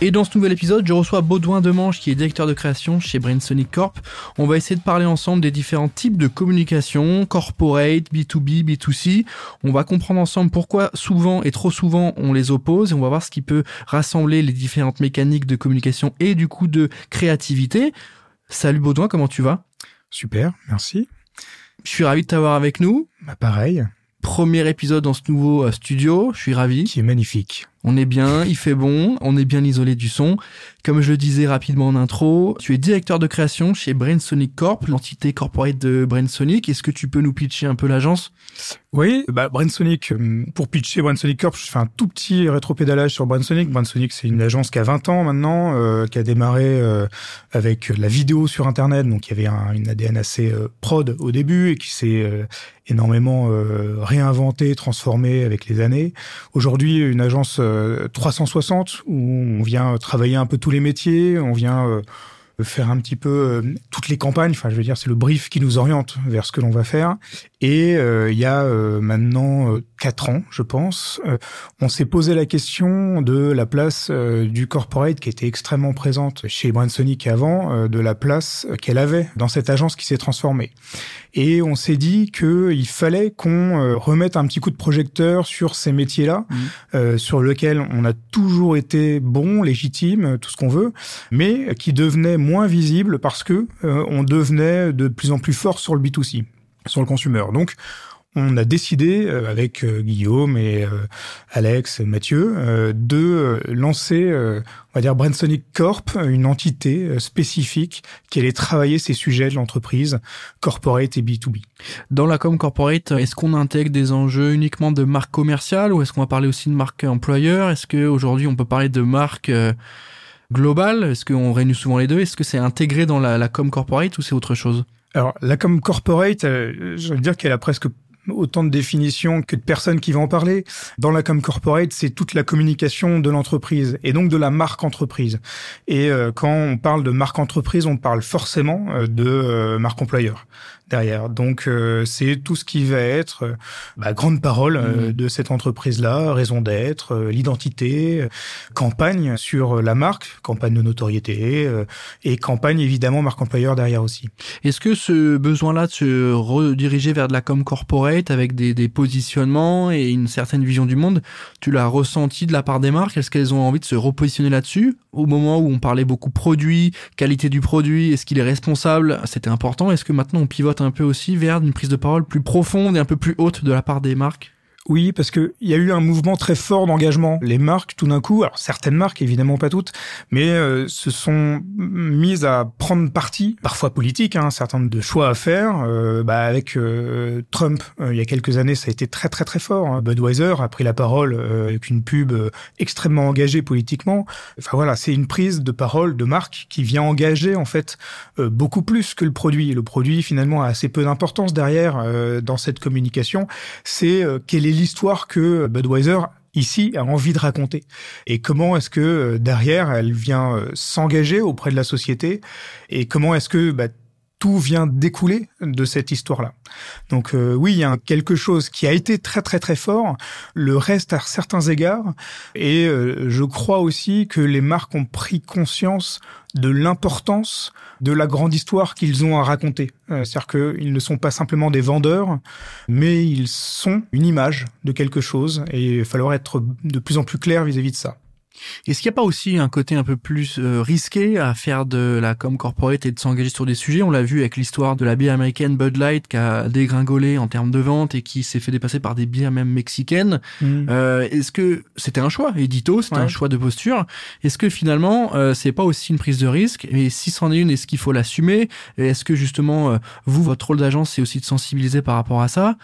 Et dans ce nouvel épisode, je reçois Baudouin Demange qui est directeur de création chez Brainsonic Corp. On va essayer de parler ensemble des différents types de communication, corporate, B2B, B2C. On va comprendre ensemble pourquoi souvent et trop souvent on les oppose et on va voir ce qui peut rassembler les différentes mécaniques de communication et du coup de créativité. Salut Baudouin, comment tu vas? Super, merci. Je suis ravi de t'avoir avec nous. Bah pareil. Premier épisode dans ce nouveau euh, studio, je suis ravi. Qui est magnifique. On est bien, il fait bon, on est bien isolé du son. Comme je le disais rapidement en intro, tu es directeur de création chez Brainsonic Corp, l'entité corporate de Brainsonic. Est-ce que tu peux nous pitcher un peu l'agence? Oui, bah Brainsonic, euh, pour pitcher Brainsonic Corp, je fais un tout petit rétropédalage sur Brainsonic. Brainsonic, c'est une agence qui a 20 ans maintenant, euh, qui a démarré euh, avec la vidéo sur Internet, donc il y avait un, une ADN assez prod au début et qui s'est énormément réinventé, transformé avec les années. Aujourd'hui, une agence 360 où on vient travailler un peu tous les métiers, on vient euh, faire un petit peu euh, toutes les campagnes. Enfin, je veux dire, c'est le brief qui nous oriente vers ce que l'on va faire. Et euh, il y a maintenant quatre ans, je pense, on s'est posé la question de la place du corporate qui était extrêmement présente chez Bransonic avant, de la place qu'elle avait dans cette agence qui s'est transformée et on s'est dit qu'il fallait qu'on euh, remette un petit coup de projecteur sur ces métiers-là, mmh. euh, sur lesquels on a toujours été bon, légitime, tout ce qu'on veut, mais qui devenaient moins visibles parce que euh, on devenait de plus en plus fort sur le B2C, sur le consumer. Donc on a décidé euh, avec euh, Guillaume et Alex, Mathieu, de lancer, on va dire Brandsonic Corp, une entité spécifique qui allait travailler ces sujets de l'entreprise corporate et B2B. Dans la com corporate, est-ce qu'on intègre des enjeux uniquement de marque commerciale ou est-ce qu'on va parler aussi de marque employeur? Est-ce qu'aujourd'hui on peut parler de marque globale Est-ce qu'on réunit souvent les deux? Est-ce que c'est intégré dans la, la com corporate ou c'est autre chose? Alors, la com corporate, je veux dire qu'elle a presque autant de définitions que de personnes qui vont en parler. Dans la com corporate, c'est toute la communication de l'entreprise et donc de la marque entreprise. Et euh, quand on parle de marque entreprise, on parle forcément euh, de euh, marque employeur derrière. Donc euh, c'est tout ce qui va être euh, bah, grande parole euh, mmh. de cette entreprise-là, raison d'être, l'identité, campagne sur la marque, campagne de notoriété et campagne évidemment marque employeur derrière aussi. Est-ce que ce besoin-là de se rediriger vers de la com corporate avec des, des positionnements et une certaine vision du monde, tu l'as ressenti de la part des marques? Est-ce qu'elles ont envie de se repositionner là-dessus? Au moment où on parlait beaucoup produit, qualité du produit, est-ce qu'il est responsable? C'était important. Est-ce que maintenant on pivote un peu aussi vers une prise de parole plus profonde et un peu plus haute de la part des marques? Oui, parce que il y a eu un mouvement très fort d'engagement. Les marques, tout d'un coup, alors certaines marques, évidemment pas toutes, mais euh, se sont mises à prendre parti, parfois politique, hein, un certain nombre de choix à faire. Euh, bah, avec euh, Trump, il y a quelques années, ça a été très très très fort. Hein. Budweiser a pris la parole avec une pub extrêmement engagée politiquement. Enfin voilà, c'est une prise de parole de marque qui vient engager en fait beaucoup plus que le produit. Le produit finalement a assez peu d'importance derrière dans cette communication. C'est quelle est l'histoire que Budweiser ici a envie de raconter. Et comment est-ce que euh, derrière elle vient euh, s'engager auprès de la société? Et comment est-ce que bah, tout vient découler de cette histoire-là. Donc euh, oui, il y a quelque chose qui a été très très très fort, le reste à certains égards, et je crois aussi que les marques ont pris conscience de l'importance de la grande histoire qu'ils ont à raconter. Euh, c'est-à-dire qu'ils ne sont pas simplement des vendeurs, mais ils sont une image de quelque chose et il va falloir être de plus en plus clair vis-à-vis de ça. Est-ce qu'il n'y a pas aussi un côté un peu plus euh, risqué à faire de la com corporate et de s'engager sur des sujets? On l'a vu avec l'histoire de la bière américaine Bud Light qui a dégringolé en termes de vente et qui s'est fait dépasser par des bières même mexicaines. Mm. Euh, Est-ce que c'était un choix? Édito, c'était un choix de posture. Est-ce que finalement euh, c'est pas aussi une prise de risque? Et si c'en est une, est-ce qu'il faut l'assumer? Est-ce que justement euh, vous, votre rôle d'agence, c'est aussi de sensibiliser par rapport à ça?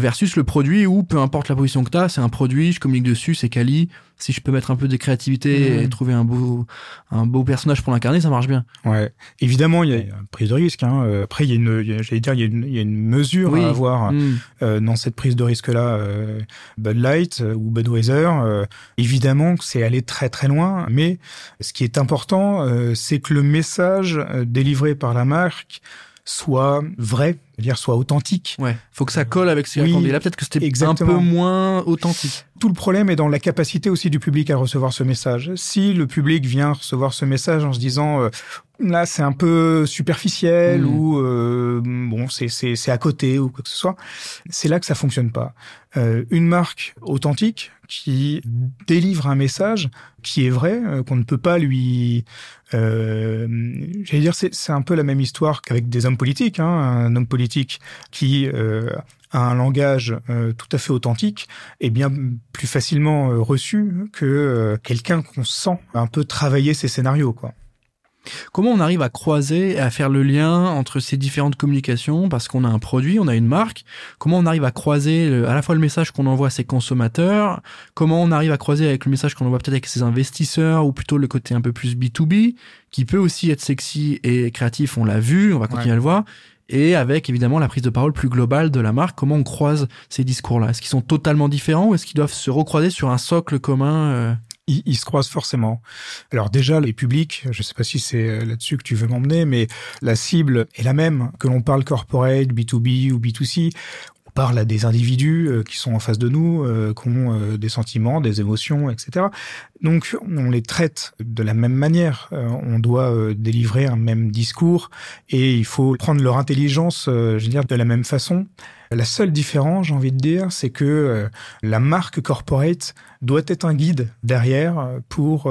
Versus le produit où peu importe la position que tu as, c'est un produit, je communique dessus, c'est quali. Si je peux mettre un peu de créativité et trouver un beau, un beau personnage pour l'incarner, ça marche bien. Ouais. Évidemment, il y a une prise de risque. Hein. Euh, Après, il y a une, j'allais dire, il y a une, il y a une mesure Oui. à avoir Mm. euh, dans cette prise de risque-là. Euh, Bud Light euh, ou Budweiser, évidemment que c'est aller très très loin. Mais ce qui est important, c'est que le message délivré par la marque soit vrai, c'est-à-dire soit authentique. Ouais, faut que ça colle avec ce qu'il Oui, raconte. Et là, peut-être que c'était un peu moins authentique. Tout le problème est dans la capacité aussi du public à recevoir ce message. Si le public vient recevoir ce message en se disant euh, là c'est un peu superficiel Mm. ou euh, bon c'est c'est c'est à côté ou quoi que ce soit, c'est là que ça fonctionne pas. Euh, une marque authentique qui délivre un message qui est vrai, euh, qu'on ne peut pas lui euh, j'allais dire c'est c'est un peu la même histoire qu'avec des hommes politiques. Hein. Un homme politique qui un langage euh, tout à fait authentique est bien plus facilement euh, reçu que euh, quelqu'un qu'on sent un peu travailler ses scénarios quoi. Comment on arrive à croiser et à faire le lien entre ces différentes communications? Parce qu'on a un produit, on a une marque. Comment on arrive à croiser le- à la fois le message qu'on envoie à ses consommateurs, comment on arrive à croiser avec le message qu'on envoie peut-être avec ses investisseurs ou plutôt le côté un peu plus B2B qui peut aussi être sexy et créatif, on l'a vu, on va continuer Ouais. à le voir. Et avec évidemment la prise de parole plus globale de la marque, comment on croise ces discours-là? Est-ce qu'ils sont totalement différents ou est-ce qu'ils doivent se recroiser sur un socle commun euh? Ils, ils se croisent forcément. Alors déjà, les publics, je ne sais pas si c'est euh, là-dessus que tu veux m'emmener, mais la cible est la même. Que l'on parle corporate, B2B ou B2C, on parle à des individus euh, qui sont en face de nous, euh, qui ont euh, des sentiments, des émotions, etc. Donc on les traite de la même manière. On doit délivrer un même discours et il faut prendre leur intelligence, je veux dire, de la même façon. La seule différence, j'ai envie de dire, c'est que la marque corporate doit être un guide derrière pour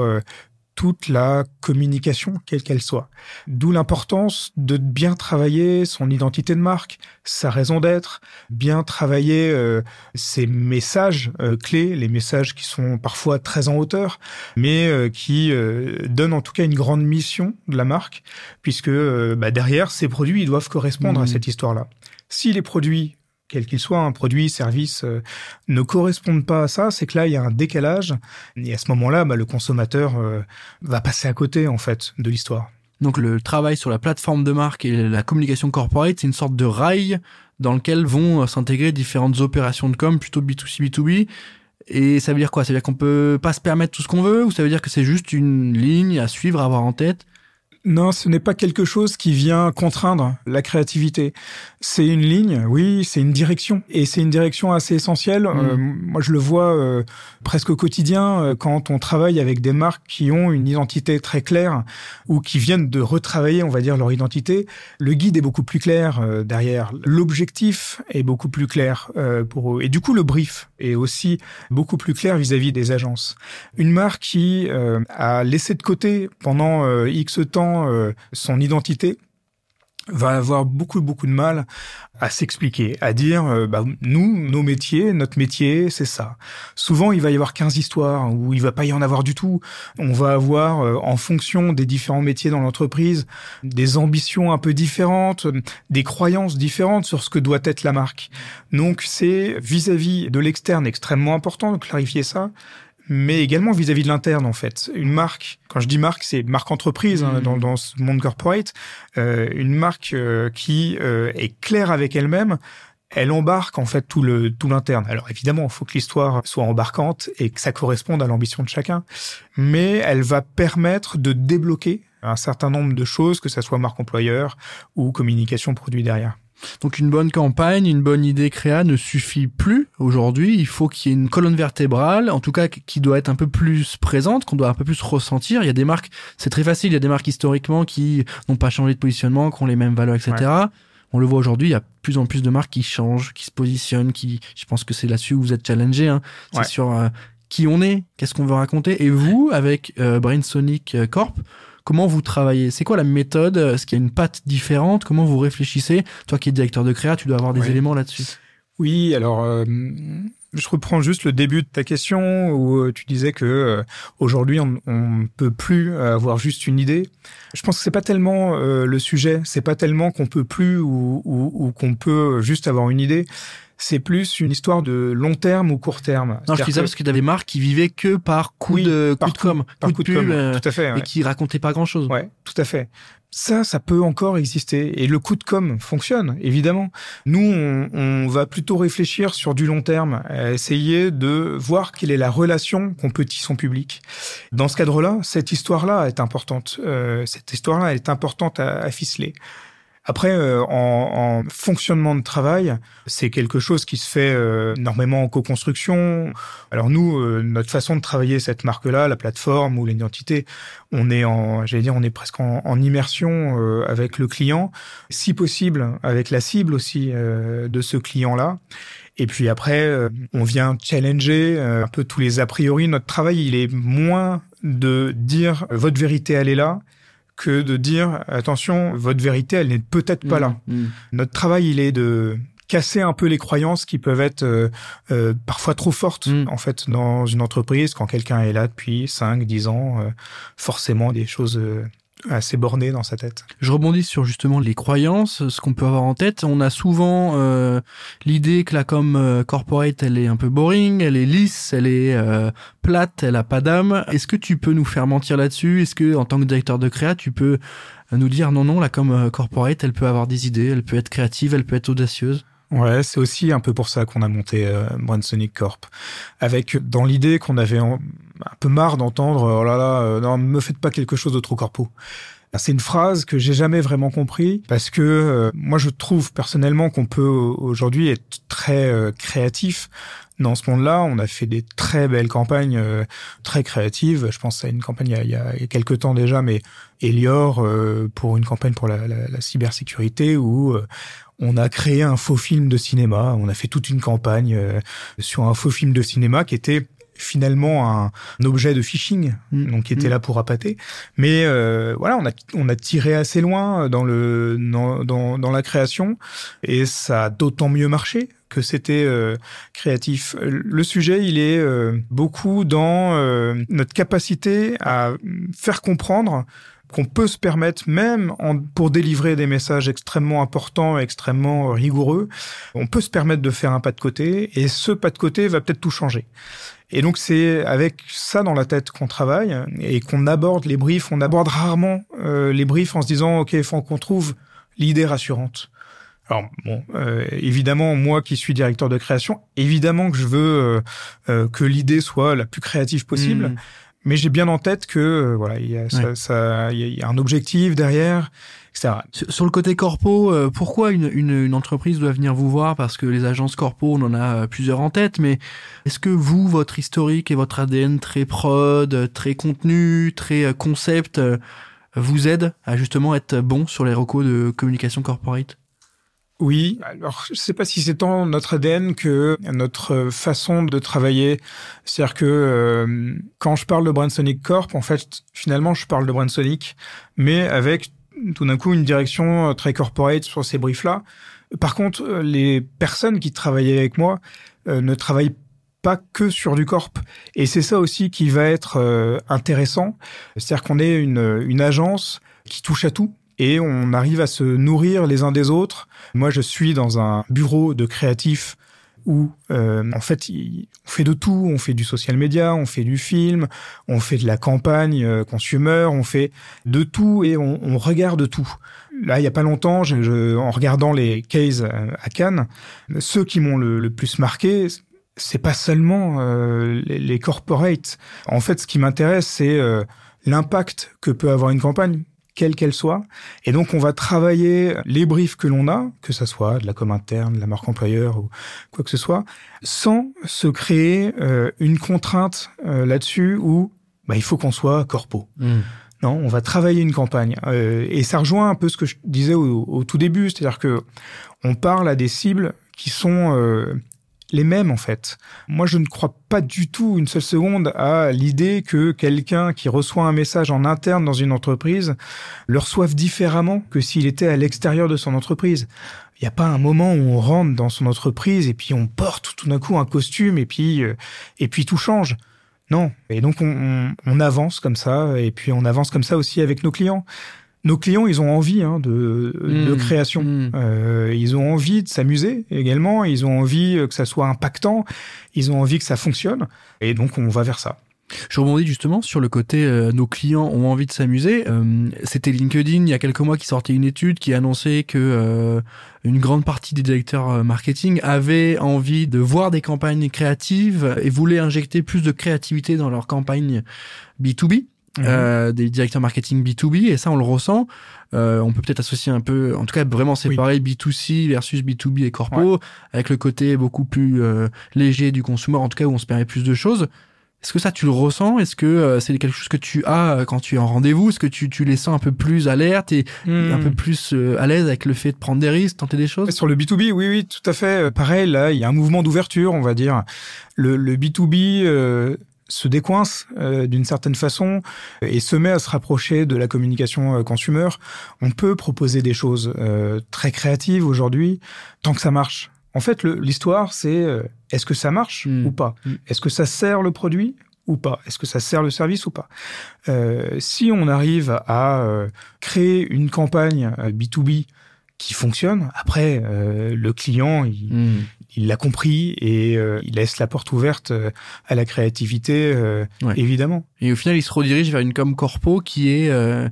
toute la communication, quelle qu'elle soit. D'où l'importance de bien travailler son identité de marque, sa raison d'être, bien travailler euh, ses messages euh, clés, les messages qui sont parfois très en hauteur, mais euh, qui euh, donnent en tout cas une grande mission de la marque, puisque euh, bah, derrière, ces produits ils doivent correspondre à Mhm. cette histoire-là. Si les produits quel qu'il soit, un produit, service, euh, ne correspondent pas à ça, c'est que là, il y a un décalage. Et à ce moment-là, bah, le consommateur euh, va passer à côté, en fait, de l'histoire. Donc le travail sur la plateforme de marque et la communication corporate, c'est une sorte de rail dans lequel vont euh, s'intégrer différentes opérations de com, plutôt B2C, B2B. Et ça veut dire quoi? Ça veut dire qu'on peut pas se permettre tout ce qu'on veut ou ça veut dire que c'est juste une ligne à suivre, à avoir en tête? Non, ce n'est pas quelque chose qui vient contraindre la créativité. C'est une ligne, oui, c'est une direction. Et c'est une direction assez essentielle. Euh, moi, je le vois euh, presque au quotidien euh, quand on travaille avec des marques qui ont une identité très claire ou qui viennent de retravailler, on va dire, leur identité. Le guide est beaucoup plus clair euh, derrière. L'objectif est beaucoup plus clair euh, pour eux. Et du coup, le brief est aussi beaucoup plus clair vis-à-vis des agences. Une marque qui a laissé de côté pendant X temps son identité va avoir beaucoup beaucoup de mal à s'expliquer, à dire euh, bah, nous nos métiers, notre métier, c'est ça. Souvent il va y avoir 15 histoires ou il va pas y en avoir du tout. On va avoir euh, en fonction des différents métiers dans l'entreprise des ambitions un peu différentes, des croyances différentes sur ce que doit être la marque. Donc c'est vis-à-vis de l'externe extrêmement important de clarifier ça mais également vis-à-vis de l'interne en fait. Une marque, quand je dis marque, c'est marque entreprise hein, Mhm. dans, dans ce monde corporate. Euh, une marque euh, qui euh, est claire avec elle-même, elle embarque en fait tout le tout l'interne. Alors évidemment, il faut que l'histoire soit embarquante et que ça corresponde à l'ambition de chacun, mais elle va permettre de débloquer un certain nombre de choses, que ça soit marque employeur ou communication produit derrière. Donc une bonne campagne, une bonne idée créa ne suffit plus aujourd'hui. Il faut qu'il y ait une colonne vertébrale, en tout cas qui doit être un peu plus présente, qu'on doit un peu plus ressentir. Il y a des marques, c'est très facile, il y a des marques historiquement qui n'ont pas changé de positionnement, qui ont les mêmes valeurs, etc. On le voit aujourd'hui, il y a de plus en plus de marques qui changent, qui se positionnent, qui, je pense que c'est là-dessus où vous êtes challengé, hein. c'est Ouais. sur euh, qui on est, qu'est-ce qu'on veut raconter. Et vous, avec euh, Brainsonic euh, Corp, comment vous travaillez? C'est quoi la méthode? Est-ce qu'il y a une patte différente? Comment vous réfléchissez? Toi qui es directeur de créa, tu dois avoir des éléments là-dessus. Oui, alors euh, je reprends juste le début de ta question où euh, tu disais que euh, aujourd'hui on ne peut plus avoir juste une idée. Je pense que c'est pas tellement euh, le sujet, c'est pas tellement qu'on peut plus ou, ou, ou qu'on peut juste avoir une idée. C'est plus une histoire de long terme ou court terme. Non, je dis ça parce qu'il y avait des marques qui vivaient que par coup de coup de com, par coup de, pub, euh, tout à fait, et qui racontaient pas grand chose. Ouais, tout à fait. Ça, ça peut encore exister. Et le coup de com fonctionne, évidemment. Nous, on, on va plutôt réfléchir sur du long terme, à essayer de voir quelle est la relation qu'on peut tisser son public. Dans ce cadre-là, cette histoire-là est importante. Euh, cette histoire-là est importante à, à ficeler. Après, euh, en, en, fonctionnement de travail, c'est quelque chose qui se fait euh, énormément en co-construction. Alors nous, euh, notre façon de travailler cette marque-là, la plateforme ou l'identité, on est en, j'allais dire, on est presque en, en immersion euh, avec le client, si possible avec la cible aussi euh, de ce client-là. Et puis après, euh, on vient challenger un peu tous les a priori. Notre travail, il est moins de dire votre vérité, elle est là que de dire attention, votre vérité, elle n'est peut-être pas Mmh, là. mmh. Notre travail, il est de casser un peu les croyances qui peuvent être euh, euh, parfois trop fortes Mm. en fait dans une entreprise quand quelqu'un est là depuis 5 10 ans euh, forcément des choses euh, assez bornées dans sa tête. Je rebondis sur justement les croyances, ce qu'on peut avoir en tête. On a souvent euh, l'idée que la com euh, corporate, elle est un peu boring, elle est lisse, elle est euh, plate, elle a pas d'âme. Est-ce que tu peux nous faire mentir là-dessus? Est-ce que en tant que directeur de créa, tu peux nous dire non, non, la com euh, corporate, elle peut avoir des idées, elle peut être créative, elle peut être audacieuse? Ouais, c'est aussi un peu pour ça qu'on a monté euh, Sonic Corp, avec dans l'idée qu'on avait un peu marre d'entendre oh là là, euh, non, me faites pas quelque chose de trop corpo. C'est une phrase que j'ai jamais vraiment compris parce que euh, moi je trouve personnellement qu'on peut euh, aujourd'hui être très euh, créatif dans ce monde-là. On a fait des très belles campagnes euh, très créatives. Je pense à une campagne il y a, il quelques temps déjà, mais Elior euh, pour une campagne pour la, la, la cybersécurité où euh, on a créé un faux film de cinéma. On a fait toute une campagne euh, sur un faux film de cinéma qui était finalement un, un objet de phishing, Mm. donc qui était Mm. là pour appâter. Mais euh, voilà, on a on a tiré assez loin dans le dans dans, dans la création et ça a d'autant mieux marché que c'était euh, créatif. Le sujet, il est euh, beaucoup dans euh, notre capacité à faire comprendre qu'on peut se permettre, même en, pour délivrer des messages extrêmement importants, extrêmement rigoureux, on peut se permettre de faire un pas de côté, et ce pas de côté va peut-être tout changer. Et donc c'est avec ça dans la tête qu'on travaille et qu'on aborde les briefs. On aborde rarement euh, les briefs en se disant ok, il faut qu'on trouve l'idée rassurante. Alors bon, euh, évidemment, moi qui suis directeur de création, évidemment que je veux euh, euh, que l'idée soit la plus créative possible. Mm. Mais j'ai bien en tête que euh, voilà, il y a, ça, Ouais. ça- il y a- il y a un objectif derrière, etc. Sur le côté corpo, euh, pourquoi une, une, une entreprise doit venir vous voir? Parce que les agences corpo, on en a euh, plusieurs en tête, mais est-ce que vous, votre historique et votre ADN très prod, euh, très contenu, très concept, vous aide à justement être bon sur les recos de communication corporate? Oui, alors je sais pas si c'est tant notre ADN que notre façon de travailler. C'est-à-dire que euh, quand je parle de Brandsonic Corp, en fait, finalement, je parle de Brandsonic, mais avec tout d'un coup une direction très corporate sur ces briefs-là. Par contre, euh, les personnes qui travaillaient avec moi euh, ne travaillent pas que sur du corp. Et c'est ça aussi qui va être euh, intéressant. C'est-à-dire qu'on est une, une agence qui touche à tout et on arrive à se nourrir les uns des autres. Moi, je suis dans un bureau de créatifs où, euh, en fait, on fait de tout. On fait du social media, on fait du film, on fait de la campagne euh, consumer, on fait de tout et on, regarde tout. Là, il y a pas longtemps, en regardant les cases euh, à Cannes, ceux qui m'ont le, plus marqué, c'est pas seulement euh, les, corporates. En fait, ce qui m'intéresse, c'est l'impact que peut avoir une campagne quelle qu'elle soit. Et donc, on va travailler les briefs que l'on a, que ça soit de la com interne, de la marque employeur ou quoi que ce soit, sans se créer euh, une contrainte euh, là-dessus où bah, il faut qu'on soit corpo. Non, on va travailler une campagne. Euh, et ça rejoint un peu ce que je disais au, au tout début, c'est-à-dire que on parle à des cibles qui sont euh, les mêmes en fait. Moi, je ne crois pas du tout une seule seconde à l'idée que quelqu'un qui reçoit un message en interne dans une entreprise le reçoive différemment que s'il était à l'extérieur de son entreprise. Il n'y a pas un moment où on rentre dans son entreprise et puis on porte tout d'un coup un costume et puis euh, et puis tout change. Non. Et donc on, on, on avance comme ça et puis on avance comme ça aussi avec nos clients. Nos clients, ils ont envie hein, de, de, Mmh. création. Mmh. Euh, ils ont envie de s'amuser également. Ils ont envie que ça soit impactant. Ils ont envie que ça fonctionne. Et donc, on va vers ça. Je rebondis justement sur le côté euh, nos clients ont envie de s'amuser. Euh, C'était LinkedIn il y a quelques mois qui sortait une étude qui annonçait que euh, une grande partie des directeurs euh, marketing avaient envie de voir des campagnes créatives et voulaient injecter plus de créativité dans leurs campagnes B2B. Mhm. euh, des directeurs marketing B2B et ça on le ressent. Euh, on peut peut-être associer un peu, en tout cas vraiment séparer B2C versus B2B et corpo avec le côté beaucoup plus euh, léger du consommateur, en tout cas où on se permet plus de choses. Est-ce que ça tu le ressens? Est-ce que euh, c'est quelque chose que tu as euh, quand tu es en rendez-vous? Est-ce que tu, tu les sens un peu plus alertes et un Mmh. peu plus à l'aise avec le fait de prendre des risques, tenter des choses? Sur le B2B, oui, oui, tout à fait. Pareil, là, il y a un mouvement d'ouverture, on va dire. Le, le B2B euh, se décoince euh, d'une certaine façon et se met à se rapprocher de la communication euh, consumer. On peut proposer des choses euh, très créatives aujourd'hui, tant que ça marche. En fait, l'histoire, c'est euh, est-ce que ça marche Mm. ou pas Mm? Est-ce que ça sert le produit ou pas? Est-ce que ça sert le service ou pas? Euh, Si on arrive à euh, créer une campagne euh, B2B qui fonctionne, après, euh, le client, il Hmm. Il l'a compris et euh, il laisse la porte ouverte euh, à la créativité, euh, Ouais. évidemment. Et au final, il se redirige vers une com corpo qui est euh,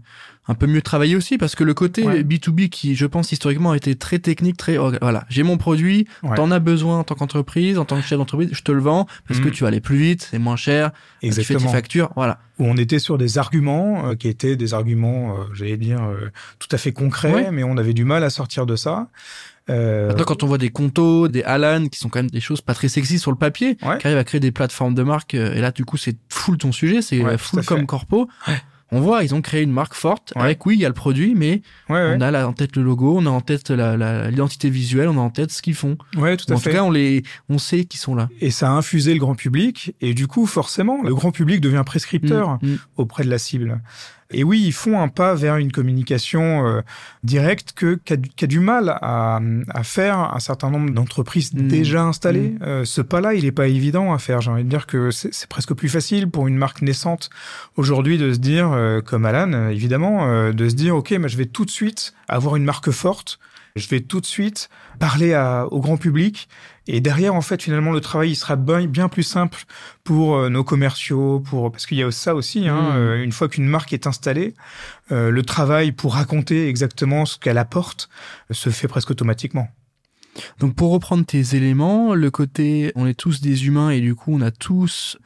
un peu mieux travaillée aussi parce que le côté Ouais. B2B qui, je pense, historiquement a été très technique, très voilà, j'ai mon produit, Ouais. t'en as besoin en tant qu'entreprise, en tant que chef d'entreprise, je te le vends parce que Mhm. tu vas aller plus vite, c'est moins cher, tu fais tes Exactement. factures, voilà. Où on était sur des arguments euh, qui étaient des arguments, euh, j'allais dire, euh, tout à fait concrets, mais on avait du mal à sortir de ça. Euh, Maintenant, quand on voit des Conto, des Alan, qui sont quand même des choses pas très sexy sur le papier, Ouais. qui arrivent à créer des plateformes de marque, euh, et là, du coup, c'est full ton sujet, c'est Ouais, euh, full comme corpo. On voit, ils ont créé une marque forte. Ouais. Avec oui, il y a le produit, mais ouais, ouais, on a là en tête le logo, on a en tête l'identité visuelle, on a en tête ce qu'ils font. ouais, tout à en fait. tout cas, on les, on sait qu'ils sont là. Et ça a infusé le grand public, et du coup, forcément, le grand public devient prescripteur Mm, mm. auprès de la cible. Et oui, ils font un pas vers une communication euh, directe que qui a, du- du mal à, à faire un certain nombre d'entreprises Mm. déjà installées. Mm. Euh, ce pas-là, il est pas évident à faire. J'ai envie de dire que c'est presque plus facile pour une marque naissante aujourd'hui de se dire, euh, comme Alan, euh, évidemment, euh, de se dire, ok, mais je vais tout de suite avoir une marque forte. Je vais tout de suite parler à, au grand public. Et derrière, en fait, finalement, le travail, il sera bien, plus simple pour euh, nos commerciaux, pour parce qu'il y a ça aussi. Hein, Mm. euh, une fois qu'une marque est installée, euh, le travail pour raconter exactement ce qu'elle apporte se fait presque automatiquement. Donc pour reprendre tes éléments, le côté on est tous des humains et du coup on a tous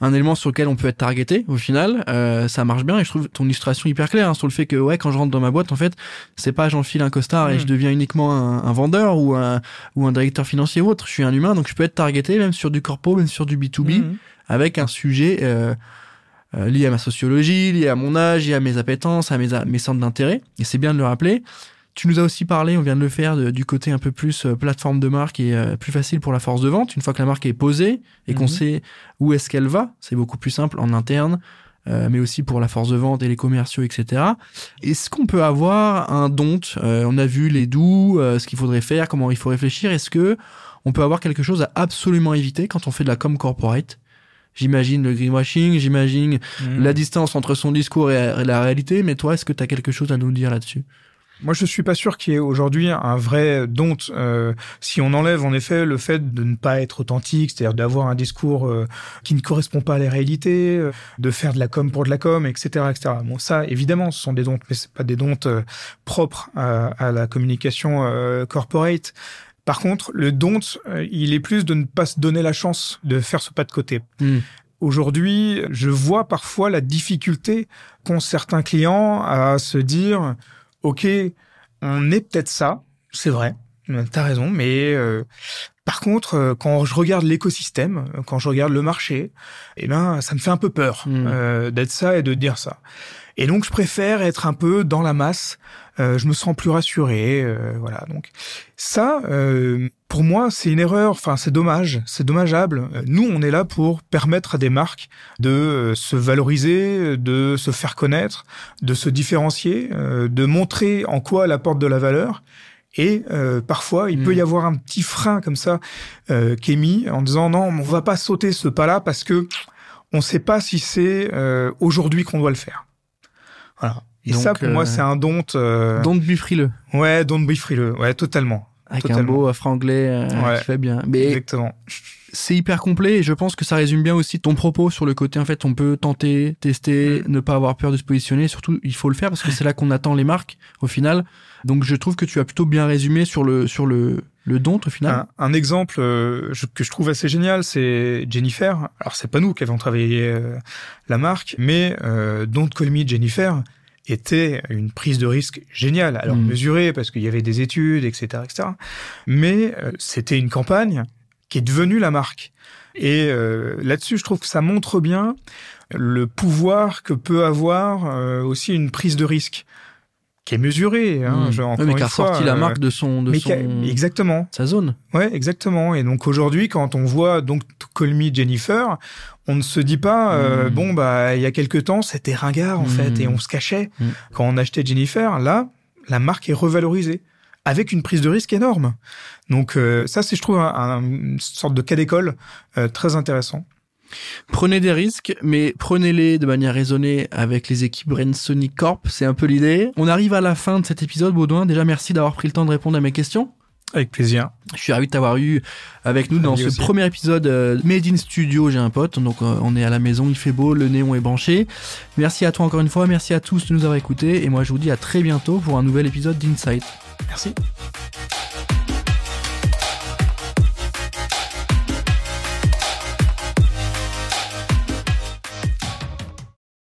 un élément sur lequel on peut être targeté au final, euh, ça marche bien et je trouve ton illustration hyper claire hein, sur le fait que ouais quand je rentre dans ma boîte en fait c'est pas j'enfile un costard et Mm. je deviens uniquement un, un vendeur ou un ou un directeur financier ou autre, je suis un humain donc je peux être targeté même sur du corpo, même sur du B2B Mhm. avec un sujet euh, euh, lié à ma sociologie, lié à mon âge, lié à mes appétences, à mes, à mes centres d'intérêt. Et c'est bien de le rappeler. Tu nous as aussi parlé, on vient de le faire, de- du côté un peu plus euh, plateforme de marque et euh, plus facile pour la force de vente. Une fois que la marque est posée et qu'on Mhm. sait où est-ce qu'elle va, c'est beaucoup plus simple en interne, euh, mais aussi pour la force de vente et les commerciaux, etc. Est-ce qu'on peut avoir un don On a vu les doux, ce qu'il faudrait faire, comment il faut réfléchir. Est-ce que on peut avoir quelque chose à absolument éviter quand on fait de la com corporate? J'imagine le greenwashing, j'imagine Mhm. la distance entre son discours et et la réalité, mais toi, est-ce que tu as quelque chose à nous dire là-dessus? Moi, je suis pas sûr qu'il y ait aujourd'hui un vrai don. Euh, si on enlève en effet le fait de ne pas être authentique, c'est-à-dire d'avoir un discours euh, qui ne correspond pas à la réalité, euh, de faire de la com pour de la com, etc., etc. Bon, ça, évidemment, ce sont des dons, mais c'est pas des dons euh, propres à, à la communication euh, corporate. Par contre, le don, euh, il est plus de ne pas se donner la chance de faire ce pas de côté. Aujourd'hui, je vois parfois la difficulté qu'ont certains clients à se dire, OK, on est peut-être ça, c'est vrai, t'as raison, mais euh, par contre, euh, quand je regarde l'écosystème, euh, quand je regarde le marché, eh ben, ça me fait un peu peur Mm. euh, d'être ça et de dire ça. Et donc, je préfère être un peu dans la masse. euh, je me sens plus rassuré, euh, voilà. Donc, ça, euh, pour moi, c'est une erreur. Enfin, c'est dommage, c'est dommageable. Euh, Nous, on est là pour permettre à des marques de euh, se valoriser, de se faire connaître, de se différencier, euh, de montrer en quoi elle apporte de la valeur. Et euh, parfois, il peut y avoir un petit frein comme ça euh, qui est mis en disant non, on va pas sauter ce pas-là parce que on ne sait pas si c'est euh, aujourd'hui qu'on doit le faire. Voilà. Et Donc, ça, pour euh, moi, c'est un don. Euh... Don't be frileux. Ouais, don't be frileux. Ouais, totalement. Avec Totalement. un beau euh, franglais euh, Ouais. qui fait bien. Mais Exactement. c'est hyper complet et je pense que ça résume bien aussi ton propos sur le côté en fait on peut tenter, tester, Mm. ne pas avoir peur de se positionner. Surtout il faut le faire parce que c'est là qu'on attend les marques au final. Donc je trouve que tu as plutôt bien résumé sur le sur le le don au final. Un, un exemple euh, je- que je trouve assez génial, c'est Jennifer. Alors c'est pas nous qui avons travaillé euh, la marque, mais euh, Don't Call Me Jennifer était une prise de risque géniale. Alors Mm. mesurée parce qu'il y avait des études, etc., etc. Mais euh, c'était une campagne qui est devenue la marque. Et euh, là-dessus, je trouve que ça montre bien le pouvoir que peut avoir euh, aussi une prise de risque qui est mesurée. Hein, Mm. je- encore mais qui a sorti la euh, marque de son de mais son qui a- exactement. sa zone. Ouais, exactement. Et donc aujourd'hui, quand on voit donc Call Me Jennifer, on ne se dit pas euh, Mm. bon bah il y a quelques temps c'était ringard en Mm. fait et on se cachait quand on achetait Jennifer. Là, la marque est revalorisée avec une prise de risque énorme. Donc euh, ça, c'est je trouve un, un- une sorte de cas d'école euh, très intéressant. Prenez des risques, mais prenez-les de manière raisonnée avec les équipes Sonic Corp. C'est un peu l'idée. On arrive à la fin de cet épisode, Baudouin. Déjà, merci d'avoir pris le temps de répondre à mes questions. Avec plaisir. Je suis ravi de t'avoir eu avec nous dans ce aussi. premier épisode euh, Made in Studio. J'ai un pote, donc euh, on est à la maison, il fait beau, le néon est branché. Merci à toi encore une fois, merci à tous de nous avoir écoutés, et moi je vous dis à très bientôt pour un nouvel épisode d'Insight. Merci.